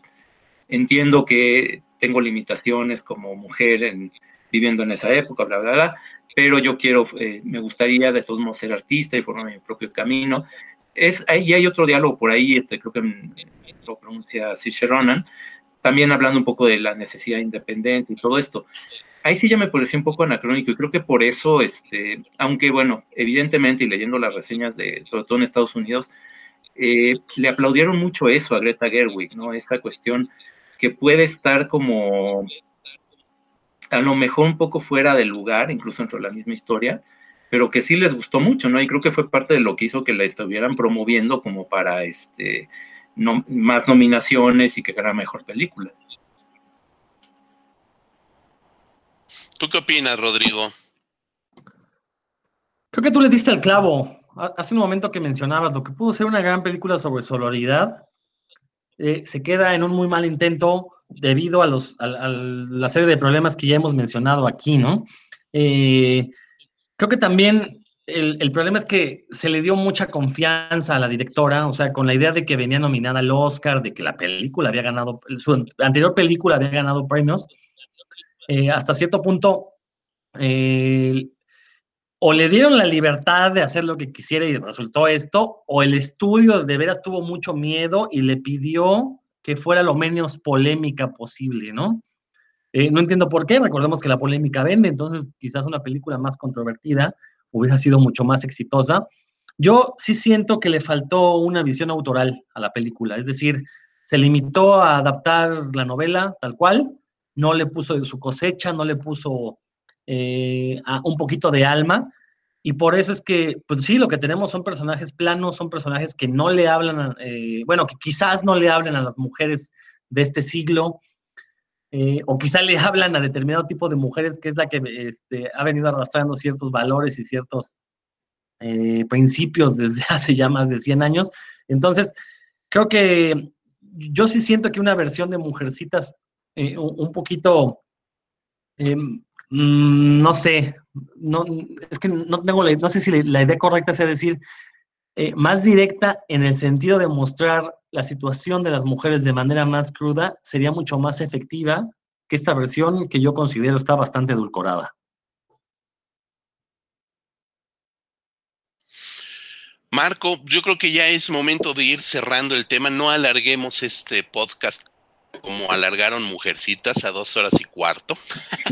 S2: entiendo que tengo limitaciones como mujer en, viviendo en esa época, bla, bla, bla, pero yo quiero, eh, me gustaría de todos modos ser artista y formar mi propio camino. Es, y hay otro diálogo por ahí, este, creo que lo pronuncia Saoirse Ronan, también hablando un poco de la necesidad de independencia y todo esto ahí sí ya me pareció un poco anacrónico y creo que por eso, este, aunque bueno, evidentemente y leyendo las reseñas de, sobre todo en Estados Unidos, eh, le aplaudieron mucho eso a Greta Gerwig, ¿no? Esta cuestión que puede estar como a lo mejor un poco fuera del lugar, incluso dentro de la misma historia, pero que sí les gustó mucho, ¿no? Y creo que fue parte de lo que hizo que la estuvieran promoviendo como para este no, más nominaciones y que era mejor película.
S1: ¿Tú qué opinas, Rodrigo?
S3: Creo que tú le diste el clavo. Hace un momento que mencionabas lo que pudo ser una gran película sobre sororidad, eh, se queda en un muy mal intento debido a, los, la serie de problemas que ya hemos mencionado aquí, ¿no? Eh, creo que también el, el, problema es que se le dio mucha confianza a la directora, o sea, con la idea de que venía nominada al Oscar, de que la película había ganado, su anterior película había ganado premios, eh, hasta cierto punto, o le dieron la libertad de hacer lo que quisiera y resultó esto, o el estudio de veras tuvo mucho miedo y le pidió que fuera lo menos polémica posible, ¿no? Eh, no entiendo por qué, recordemos que la polémica vende, entonces quizás una película más controvertida hubiera sido mucho más exitosa. Yo sí siento que le faltó una visión autoral a la película, es decir, se limitó a adaptar la novela tal cual, no le puso su cosecha, no le puso eh, un poquito de alma. Y por eso es que, pues sí, lo que tenemos son personajes planos, son personajes que no le hablan, eh, bueno, que quizás no le hablen a las mujeres de este siglo. eh, o quizá le (laughs) hablan a determinado tipo de mujeres que es la que este, ha venido arrastrando ciertos valores y ciertos principios desde (laughs) hace ya más de 100 años. Entonces, creo que yo sí siento que una versión de Mujercitas un, poquito, em, mm, no sé, no, es que no tengo no sé si la, idea correcta sea decir eh, más directa en el sentido de mostrar la situación de las mujeres de manera más cruda, sería mucho más efectiva que esta versión que yo considero está bastante edulcorada.
S1: Marco, yo creo que ya es momento de ir cerrando el tema. No alarguemos este podcast como alargaron Mujercitas a dos horas y cuarto. (laughs)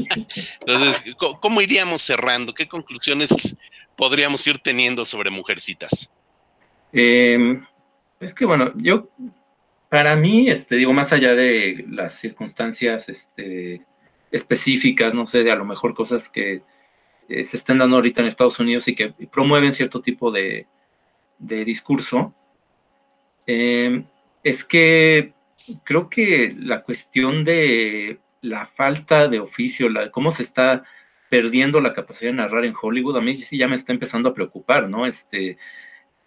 S1: Entonces, ¿cómo iríamos cerrando? ¿Qué conclusiones podríamos ir teniendo sobre Mujercitas?
S2: Em, es que bueno, yo, para mí, este, digo, más allá de las circunstancias este, específicas, no sé, de a lo mejor cosas que eh, se están dando ahorita en Estados Unidos y que promueven cierto tipo de, discurso, em, es que creo que la cuestión de la falta de oficio, la, cómo se está perdiendo la capacidad de narrar en Hollywood, a mí sí ya me está empezando a preocupar, ¿no? Este,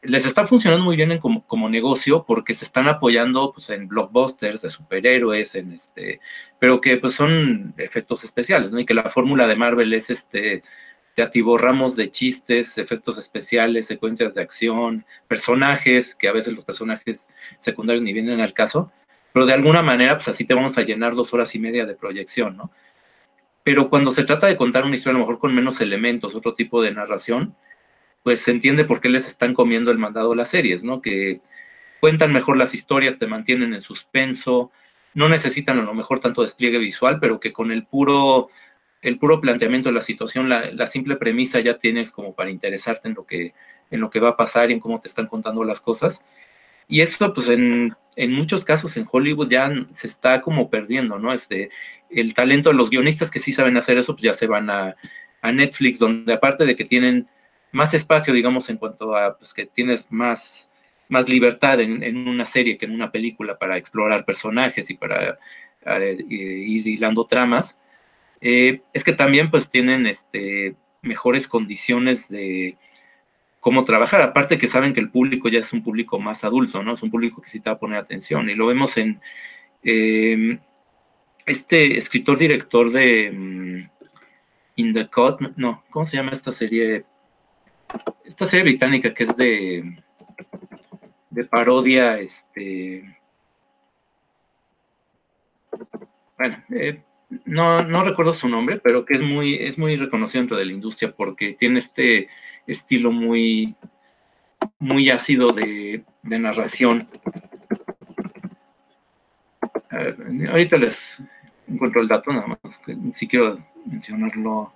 S2: les está funcionando muy bien como, como, negocio porque se están apoyando pues, en blockbusters de superhéroes, en este, pero que pues son efectos especiales, ¿no? Y que la fórmula de Marvel es este te atiborramos de chistes, efectos especiales, secuencias de acción, personajes, que a veces los personajes secundarios ni vienen al caso, pero de alguna manera, pues así te vamos a llenar dos horas y media de proyección, ¿no? Pero cuando se trata de contar una historia a lo mejor con menos elementos, otro tipo de narración, pues se entiende por qué les están comiendo el mandado las series, ¿no? Que cuentan mejor las historias, te mantienen en suspenso, no necesitan a lo mejor tanto despliegue visual, pero que con el puro el puro planteamiento de la situación, la, simple premisa ya tienes como para interesarte en lo, que, en lo que va a pasar y en cómo te están contando las cosas. Y eso, pues en, muchos casos en Hollywood ya se está como perdiendo, ¿no? Este, el talento de los guionistas que sí saben hacer eso, pues ya se van a, Netflix, donde aparte de que tienen más espacio, digamos, en cuanto a pues, que tienes más, más libertad en, en, una serie que en una película para explorar personajes y para eh, ir hilando tramas, eh, es que también pues tienen este, mejores condiciones de cómo trabajar, aparte que saben que el público ya es un público más adulto, ¿no? Es un público que sí te va a poner atención y lo vemos en em, este escritor director de mm, In the Cut, no, ¿cómo se llama esta serie? Esta serie británica que es de, de parodia, este... Bueno, eh, no, no recuerdo su nombre, pero que es muy, es muy reconocido dentro de la industria porque tiene este estilo muy, muy ácido de, narración. ahorita les encuentro el dato, nada más que si quiero mencionarlo.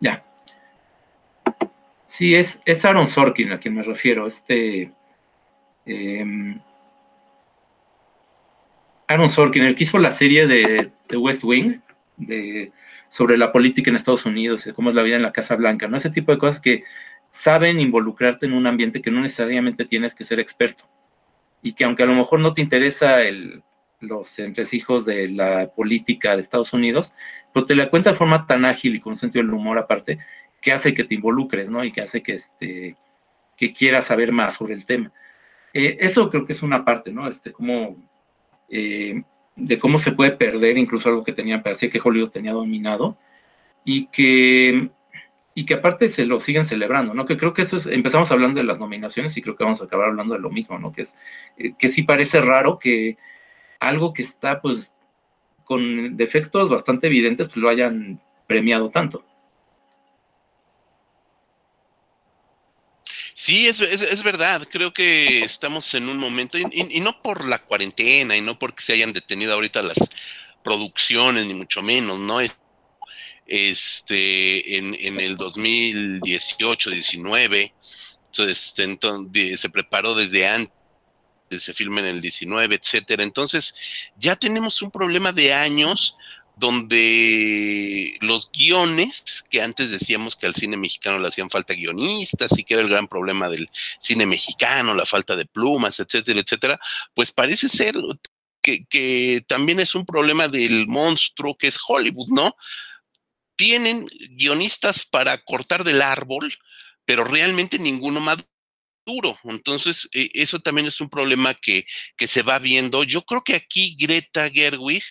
S2: Ya. Sí, es, es Aaron Sorkin a quien me refiero. Este. Em, Aaron Sorkin, el que hizo la serie de, West Wing, de, sobre la política en Estados Unidos, cómo es la vida en la Casa Blanca, ¿no? Ese tipo de cosas que saben involucrarte en un ambiente que no necesariamente tienes que ser experto. Y que aunque a lo mejor no te interesa los entresijos de la política de Estados Unidos, pero te la cuenta de forma tan ágil y con un sentido del humor aparte, que hace que te involucres, ¿no? Y que hace que, este, que quieras saber más sobre el tema. Eh, eso creo que es una parte, ¿no? Este, como eh, de cómo se puede perder incluso algo que tenía, parecía que Hollywood tenía dominado, y que, y que aparte se lo siguen celebrando, ¿no? Que creo que eso es, empezamos hablando de las nominaciones y creo que vamos a acabar hablando de lo mismo, ¿no? Que es, eh, que sí parece raro que algo que está, pues, con defectos bastante evidentes, pues lo hayan premiado tanto.
S1: Sí, es, es, verdad. Creo que estamos en un momento, y, no por la cuarentena, y no porque se hayan detenido ahorita las producciones, ni mucho menos, ¿no? Este, en, en el 2018, 19, entonces, entonces se preparó desde antes se filma en el 19, etcétera. Entonces, ya tenemos un problema de años donde los guiones, que antes decíamos que al cine mexicano le hacían falta guionistas y que era el gran problema del cine mexicano, la falta de plumas, etcétera, etcétera, pues parece ser que, también es un problema del monstruo que es Hollywood, ¿no? Tienen guionistas para cortar del árbol, pero realmente ninguno maduro. Entonces, e, eso también es un problema que, que se va viendo. Yo creo que aquí Greta Gerwig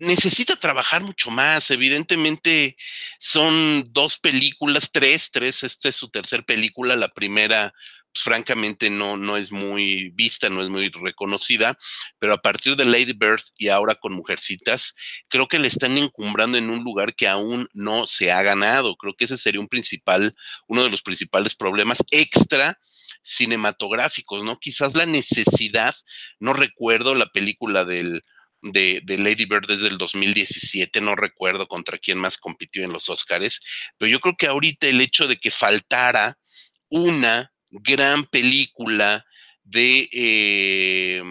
S1: necesita trabajar mucho más. Evidentemente son dos películas, tres, tres, esta es su tercera película, la primera pues, francamente no, no es muy vista, no es muy reconocida, pero a partir de Lady Bird y ahora con Mujercitas, creo que le están encumbrando en un lugar que aún no se ha ganado. Creo que ese sería un principal, uno de los principales problemas extra cinematográficos, ¿no? Quizás la necesidad, no recuerdo la película del de, Lady Bird desde el 2017, no recuerdo contra quién más compitió en los Oscars, pero yo creo que ahorita el hecho de que faltara una gran película de, eh,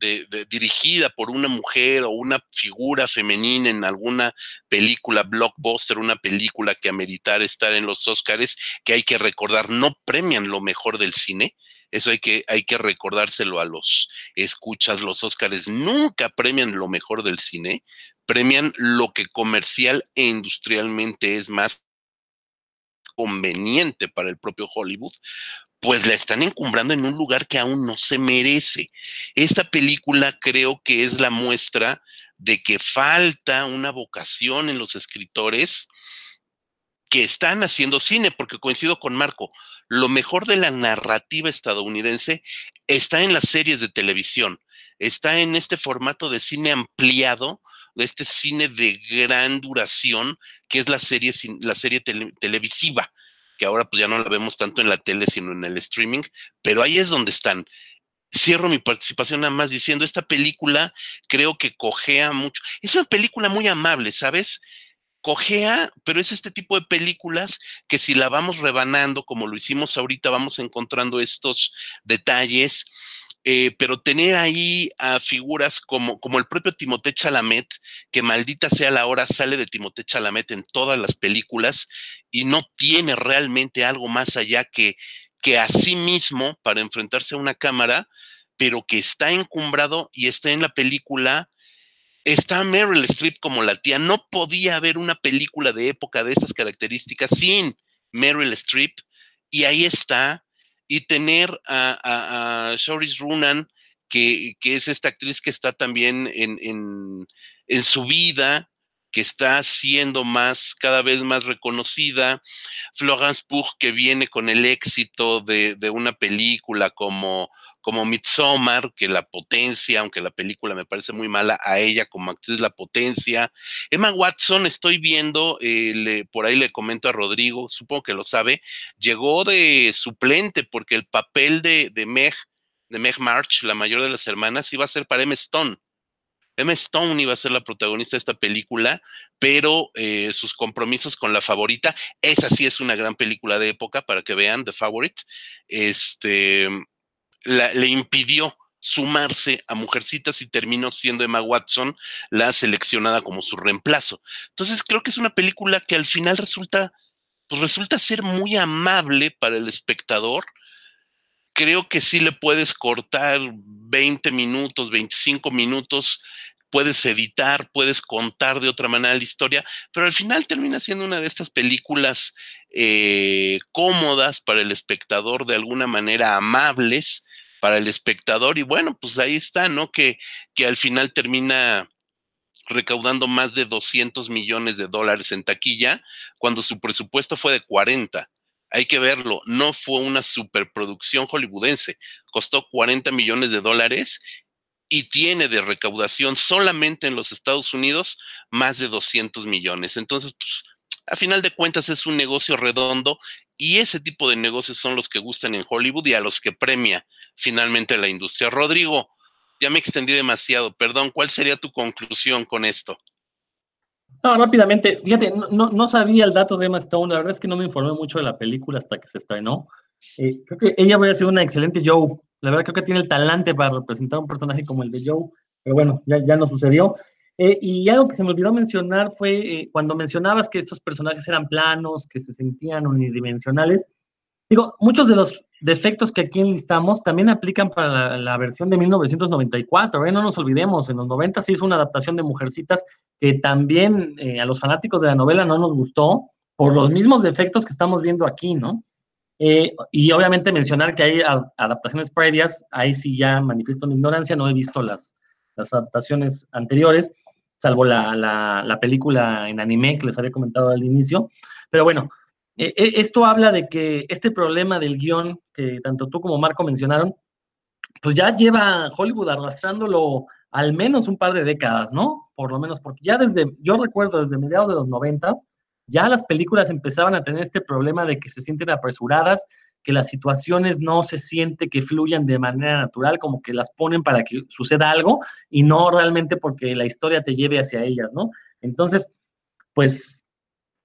S1: de, dirigida por una mujer o una figura femenina en alguna película blockbuster, una película que ameritar estar en los Oscars, que hay que recordar, no premian lo mejor del cine, eso hay que, hay que recordárselo a los escuchas. Los Óscares nunca premian lo mejor del cine, premian lo que comercial e industrialmente es más conveniente para el propio Hollywood, pues la están encumbrando en un lugar que aún no se merece. Esta película creo que es la muestra de que falta una vocación en los escritores que están haciendo cine, porque coincido con Marco, lo mejor de la narrativa estadounidense está en las series de televisión, está en este formato de cine ampliado, de este cine de gran duración, que es la serie, la serie televisiva, que ahora pues ya no la vemos tanto en la tele, sino en el streaming, pero ahí es donde están. Cierro mi participación nada más diciendo, esta película creo que cojea mucho. Es una película muy amable, ¿sabes? Cojea, pero es este tipo de películas que si la vamos rebanando, como lo hicimos ahorita, vamos encontrando estos detalles. Eh, pero tener ahí a figuras como, como el propio Timothée Chalamet, que maldita sea la hora, sale de Timothée Chalamet en todas las películas y no tiene realmente algo más allá que, que a sí mismo para enfrentarse a una cámara, pero que está encumbrado y está en la película está Meryl Streep como la tía. No podía haber una película de época de estas características sin Meryl Streep. Y ahí está. Y tener a, a, Runan, que, es esta actriz que está también en, su vida, que está siendo más, cada vez más reconocida. Florence Pugh, que viene con el éxito de, de una película como como Midsommar, que la potencia, aunque la película me parece muy mala, a ella como actriz la potencia. Emma Watson, estoy viendo, eh, por ahí le comento a Rodrigo, supongo que lo sabe, llegó de suplente porque el papel de, de Meg, de Meg March, la mayor de las hermanas, iba a ser para Emma Stone. Emma Stone iba a ser la protagonista de esta película, pero eh, sus compromisos con la favorita, esa sí es una gran película de época para que vean, The Favorite, este, le impidió sumarse a Mujercitas y terminó siendo Emma Watson la seleccionada como su reemplazo. Entonces creo que es una película que al final resulta, pues resulta ser muy amable para el espectador. Creo que sí le puedes cortar 20 minutos, 25 minutos, puedes editar, puedes contar de otra manera la historia, pero al final termina siendo una de estas películas eh, cómodas para el espectador, de alguna manera amables, para el espectador. Y bueno, pues ahí está, ¿no? Que, que al final termina recaudando más de 200 millones de dólares en taquilla, cuando su presupuesto fue de 40. Hay que verlo, no fue una superproducción hollywoodense, costó 40 millones de dólares y tiene de recaudación solamente en los Estados Unidos más de 200 millones. Entonces, pues, a final de cuentas es un negocio redondo y ese tipo de negocios son los que gustan en Hollywood y a los que premia finalmente la industria. Rodrigo, ya me extendí demasiado, perdón, ¿cuál sería tu conclusión con esto?
S3: No, rápidamente, fíjate, no, no, sabía el dato de Emma Stone, la verdad es que no me informé mucho de la película hasta que se estrenó. Eh, creo que ella voy a ser una excelente Joe, la verdad creo que tiene el talante para representar un personaje como el de Joe, pero bueno, ya, ya no sucedió. Eh, y algo que se me olvidó mencionar fue eh, cuando mencionabas que estos personajes eran planos, que se sentían unidimensionales. Digo, muchos de los defectos que aquí enlistamos también aplican para la, versión de 1994, ¿eh? no nos olvidemos, en los 90 se hizo una adaptación de Mujercitas que también eh, a los fanáticos de la novela no nos gustó por los mismos defectos que estamos viendo aquí, ¿no? Eh, y obviamente mencionar que hay adaptaciones previas, ahí sí ya manifiesto mi ignorancia, no he visto las, las adaptaciones anteriores, salvo la, la, la, película en anime que les había comentado al inicio. Pero bueno, eh, eh, esto habla de que este problema del guion, que tanto tú como Marco mencionaron, pues ya lleva Hollywood arrastrándolo al menos un par de décadas, ¿no? Por lo menos, porque ya desde, yo recuerdo desde mediados de los noventas, ya las películas empezaban a tener este problema de que se sienten apresuradas, que las situaciones no se siente que fluyan de manera natural, como que las ponen para que suceda algo y no realmente porque la historia te lleve hacia ellas, ¿no? Entonces, pues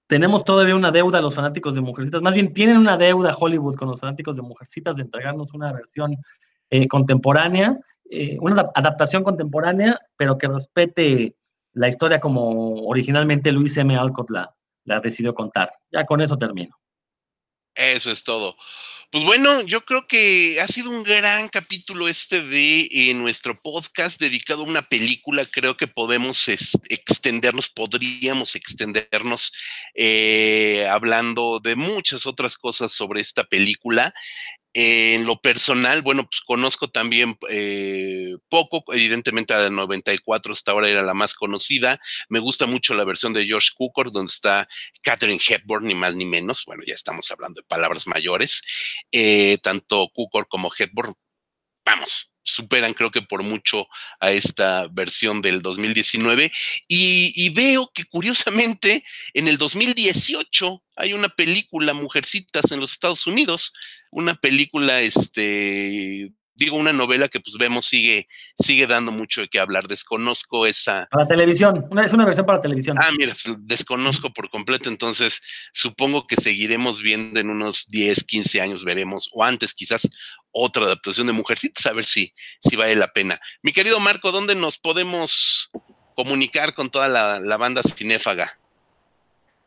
S3: tenemos todavía una deuda a los fanáticos de Mujercitas, más bien tienen una deuda Hollywood con los fanáticos de Mujercitas de entregarnos una versión eh, contemporánea, eh, una adaptación contemporánea, pero que respete la historia como originalmente Luis M. Alcott la, la decidió contar. Ya con eso termino.
S1: Eso es todo. Pues bueno, yo creo que ha sido un gran capítulo este de eh, nuestro podcast dedicado a una película. Creo que podemos extendernos, podríamos extendernos eh, hablando de muchas otras cosas sobre esta película en lo personal, bueno, pues conozco también eh, poco, evidentemente a la 94 hasta ahora era la más conocida. Me gusta mucho la versión de George Cukor, donde está Catherine Hepburn, ni más ni menos. Bueno, ya estamos hablando de palabras mayores. Eh, tanto Cukor como Hepburn, vamos, superan creo que por mucho a esta versión del 2019 y, y, veo que curiosamente en el 2018 hay una película Mujercitas en los Estados Unidos una película, este, digo, una novela que pues vemos sigue, sigue dando mucho de qué hablar. Desconozco esa.
S3: Para televisión, es una versión para televisión.
S1: Ah, mira, pues, desconozco por completo, entonces supongo que seguiremos viendo en unos 10, 15 años, veremos, o antes quizás, otra adaptación de Mujercitas, a ver si, si vale la pena. Mi querido Marco, ¿dónde nos podemos comunicar con toda la, la banda cinéfaga?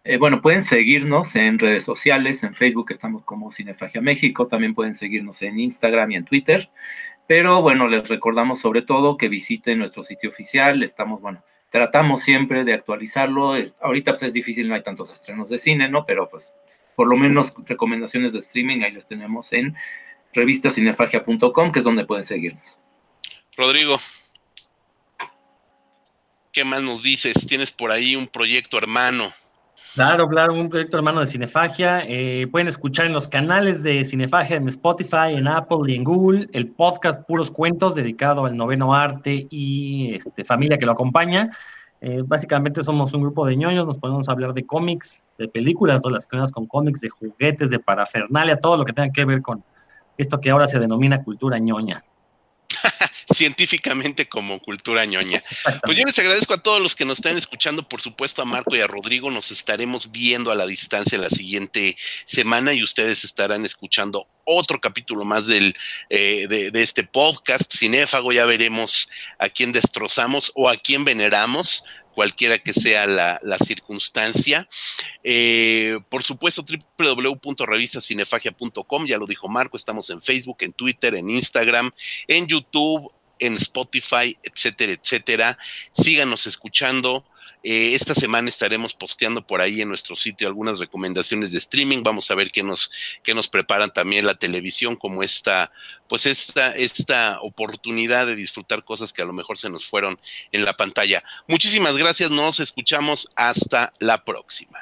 S2: Eh, bueno, pueden seguirnos en redes sociales, en Facebook estamos como Cinefagia México, también pueden seguirnos en Instagram y en Twitter, pero bueno, les recordamos sobre todo que visiten nuestro sitio oficial, estamos, bueno, tratamos siempre de actualizarlo, ahorita pues es difícil, no hay tantos estrenos de cine, ¿no? Pero pues por lo menos recomendaciones de streaming ahí les tenemos en revistacinefagia.com, que es donde pueden seguirnos.
S1: Rodrigo. ¿Qué más nos dices? Tienes por ahí un proyecto hermano.
S3: Claro, claro, un proyecto hermano de Cinefagia. Eh, pueden escuchar en los canales de Cinefagia en Spotify, en Apple y en Google el podcast Puros Cuentos dedicado al noveno arte y este, familia que lo acompaña. Eh, básicamente somos un grupo de ñoños, nos podemos hablar de cómics, de películas relacionadas con cómics, de juguetes, de parafernalia, todo lo que tenga que ver con esto que ahora se denomina cultura ñoña
S1: científicamente como cultura ñoña. (laughs) Pues yo les agradezco a todos los que nos están escuchando, por supuesto a Marco y a Rodrigo, nos estaremos viendo a la distancia la siguiente semana y ustedes estarán escuchando otro capítulo más del, eh, de, este podcast cinéfago, ya veremos a quién destrozamos o a quién veneramos cualquiera que sea la, circunstancia. Eh, por supuesto, www.revistacinefagia.com, ya lo dijo Marco, estamos en Facebook, en Twitter, en Instagram, en YouTube, en Spotify, etcétera, etcétera. Síganos escuchando. Eh, esta semana estaremos posteando por ahí en nuestro sitio algunas recomendaciones de streaming. Vamos a ver qué nos, qué nos preparan también la televisión, como esta, pues esta, esta oportunidad de disfrutar cosas que a lo mejor se nos fueron en la pantalla. Muchísimas gracias, nos escuchamos hasta la próxima.